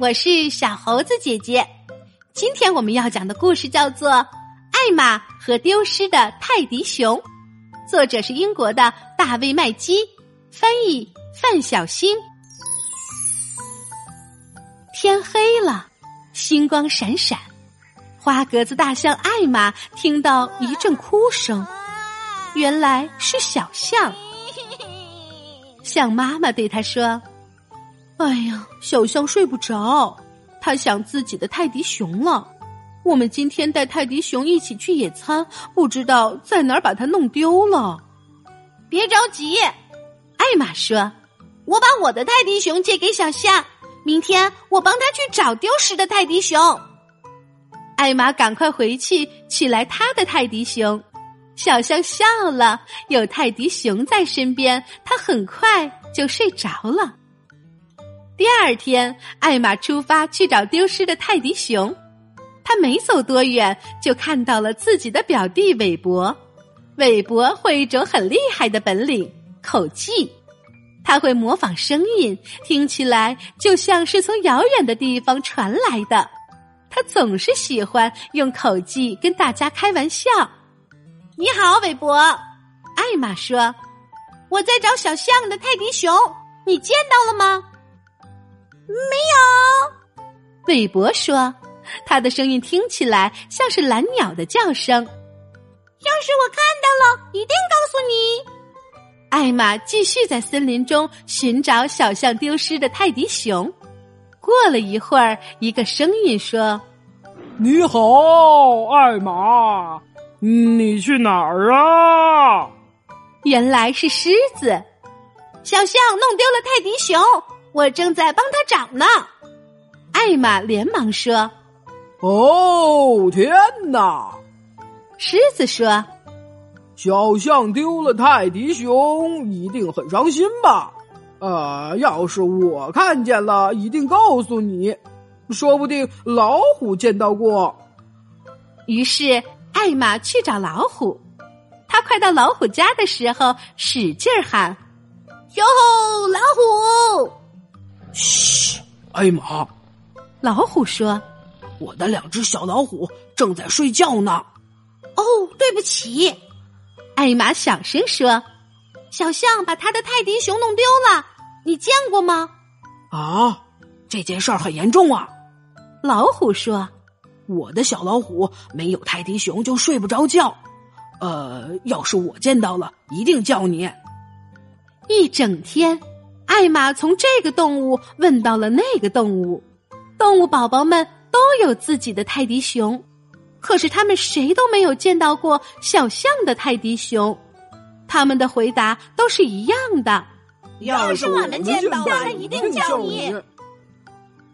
我是小猴子姐姐。今天我们要讲的故事叫做《艾玛和丢失的泰迪熊》，作者是英国的大卫麦基，翻译范小新。天黑了，星光闪闪，花格子大象艾玛听到一阵哭声，原来是小象。象妈妈对他说。哎呀，小象睡不着，他想自己的泰迪熊了。我们今天带泰迪熊一起去野餐，不知道在哪儿把它弄丢了。别着急，艾玛说：“我把我的泰迪熊借给小象，明天我帮他去找丢失的泰迪熊。”艾玛赶快回去取来他的泰迪熊。小象笑了，有泰迪熊在身边，他很快就睡着了。第二天，艾玛出发去找丢失的泰迪熊。他没走多远，就看到了自己的表弟韦伯。韦伯会一种很厉害的本领——口技。他会模仿声音，听起来就像是从遥远的地方传来的。他总是喜欢用口技跟大家开玩笑。“你好，韦伯。”艾玛说，“我在找小象的泰迪熊，你见到了吗？”没有，韦伯说，他的声音听起来像是蓝鸟的叫声。要是我看到了，一定告诉你。艾玛继续在森林中寻找小象丢失的泰迪熊。过了一会儿，一个声音说：“你好，艾玛，你去哪儿啊？”原来是狮子。小象弄丢了泰迪熊。我正在帮他找呢，艾玛连忙说：“哦，天哪！”狮子说：“小象丢了泰迪熊，一定很伤心吧？呃，要是我看见了，一定告诉你。说不定老虎见到过。”于是艾玛去找老虎。他快到老虎家的时候，使劲喊：“哟吼，老虎！”嘘，艾玛。老虎说：“我的两只小老虎正在睡觉呢。”哦，对不起。艾玛小声说：“小象把他的泰迪熊弄丢了，你见过吗？”啊，这件事儿很严重啊。老虎说：“我的小老虎没有泰迪熊就睡不着觉。呃，要是我见到了，一定叫你。”一整天。艾玛从这个动物问到了那个动物，动物宝宝们都有自己的泰迪熊，可是他们谁都没有见到过小象的泰迪熊。他们的回答都是一样的：“要是我们见到了，一定叫你。”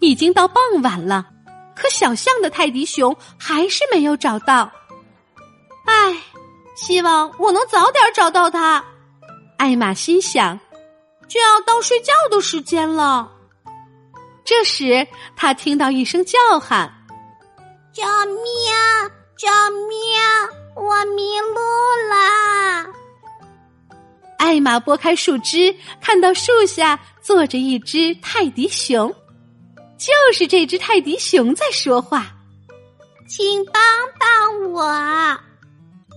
已经到傍晚了，可小象的泰迪熊还是没有找到。唉，希望我能早点找到它。艾玛心想。就要到睡觉的时间了。这时，他听到一声叫喊：“救命！救命！我迷路了！”艾玛拨开树枝，看到树下坐着一只泰迪熊，就是这只泰迪熊在说话：“请帮帮我！”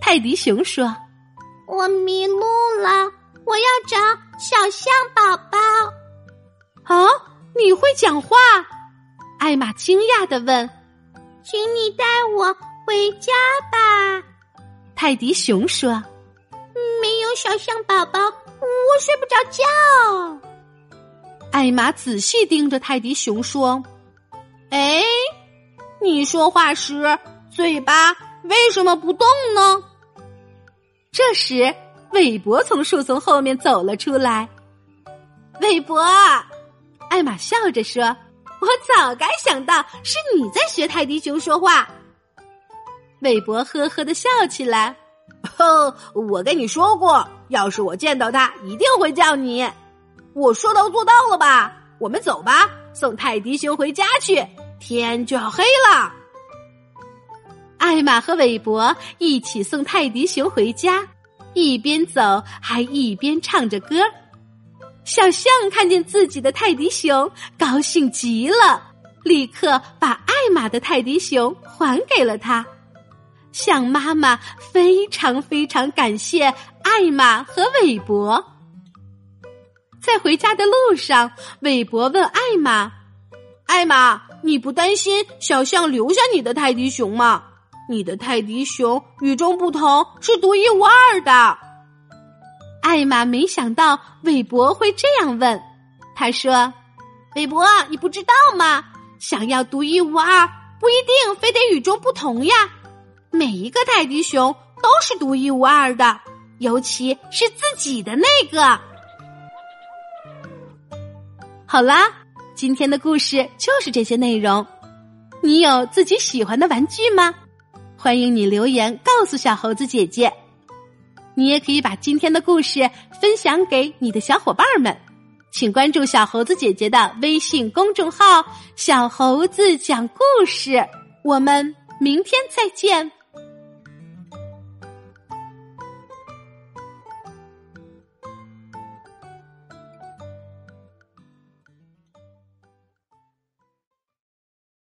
泰迪熊说：“我迷路了。”我要找小象宝宝。啊，你会讲话？艾玛惊讶的问：“请你带我回家吧。”泰迪熊说：“没有小象宝宝，我睡不着觉。”艾玛仔细盯着泰迪熊说：“哎，你说话时嘴巴为什么不动呢？”这时。韦伯从树丛后面走了出来。韦伯，艾玛笑着说：“我早该想到是你在学泰迪熊说话。”韦伯呵呵的笑起来：“哦，我跟你说过，要是我见到他，一定会叫你。我说到做到了吧？我们走吧，送泰迪熊回家去，天就要黑了。”艾玛和韦伯一起送泰迪熊回家。一边走还一边唱着歌，小象看见自己的泰迪熊，高兴极了。立刻把艾玛的泰迪熊还给了他。象妈妈非常非常感谢艾玛和韦伯。在回家的路上，韦伯问艾玛：“艾玛，你不担心小象留下你的泰迪熊吗？你的泰迪熊与众不同，是独一无二的。”艾玛没想到韦伯会这样问，他说：“韦伯，你不知道吗？想要独一无二，不一定非得与众不同呀。每一个泰迪熊都是独一无二的，尤其是自己的那个。”好啦，今天的故事就是这些内容。你有自己喜欢的玩具吗？欢迎你留言告诉小猴子姐姐。你也可以把今天的故事分享给你的小伙伴们，请关注小猴子姐姐的微信公众号“小猴子讲故事”。我们明天再见。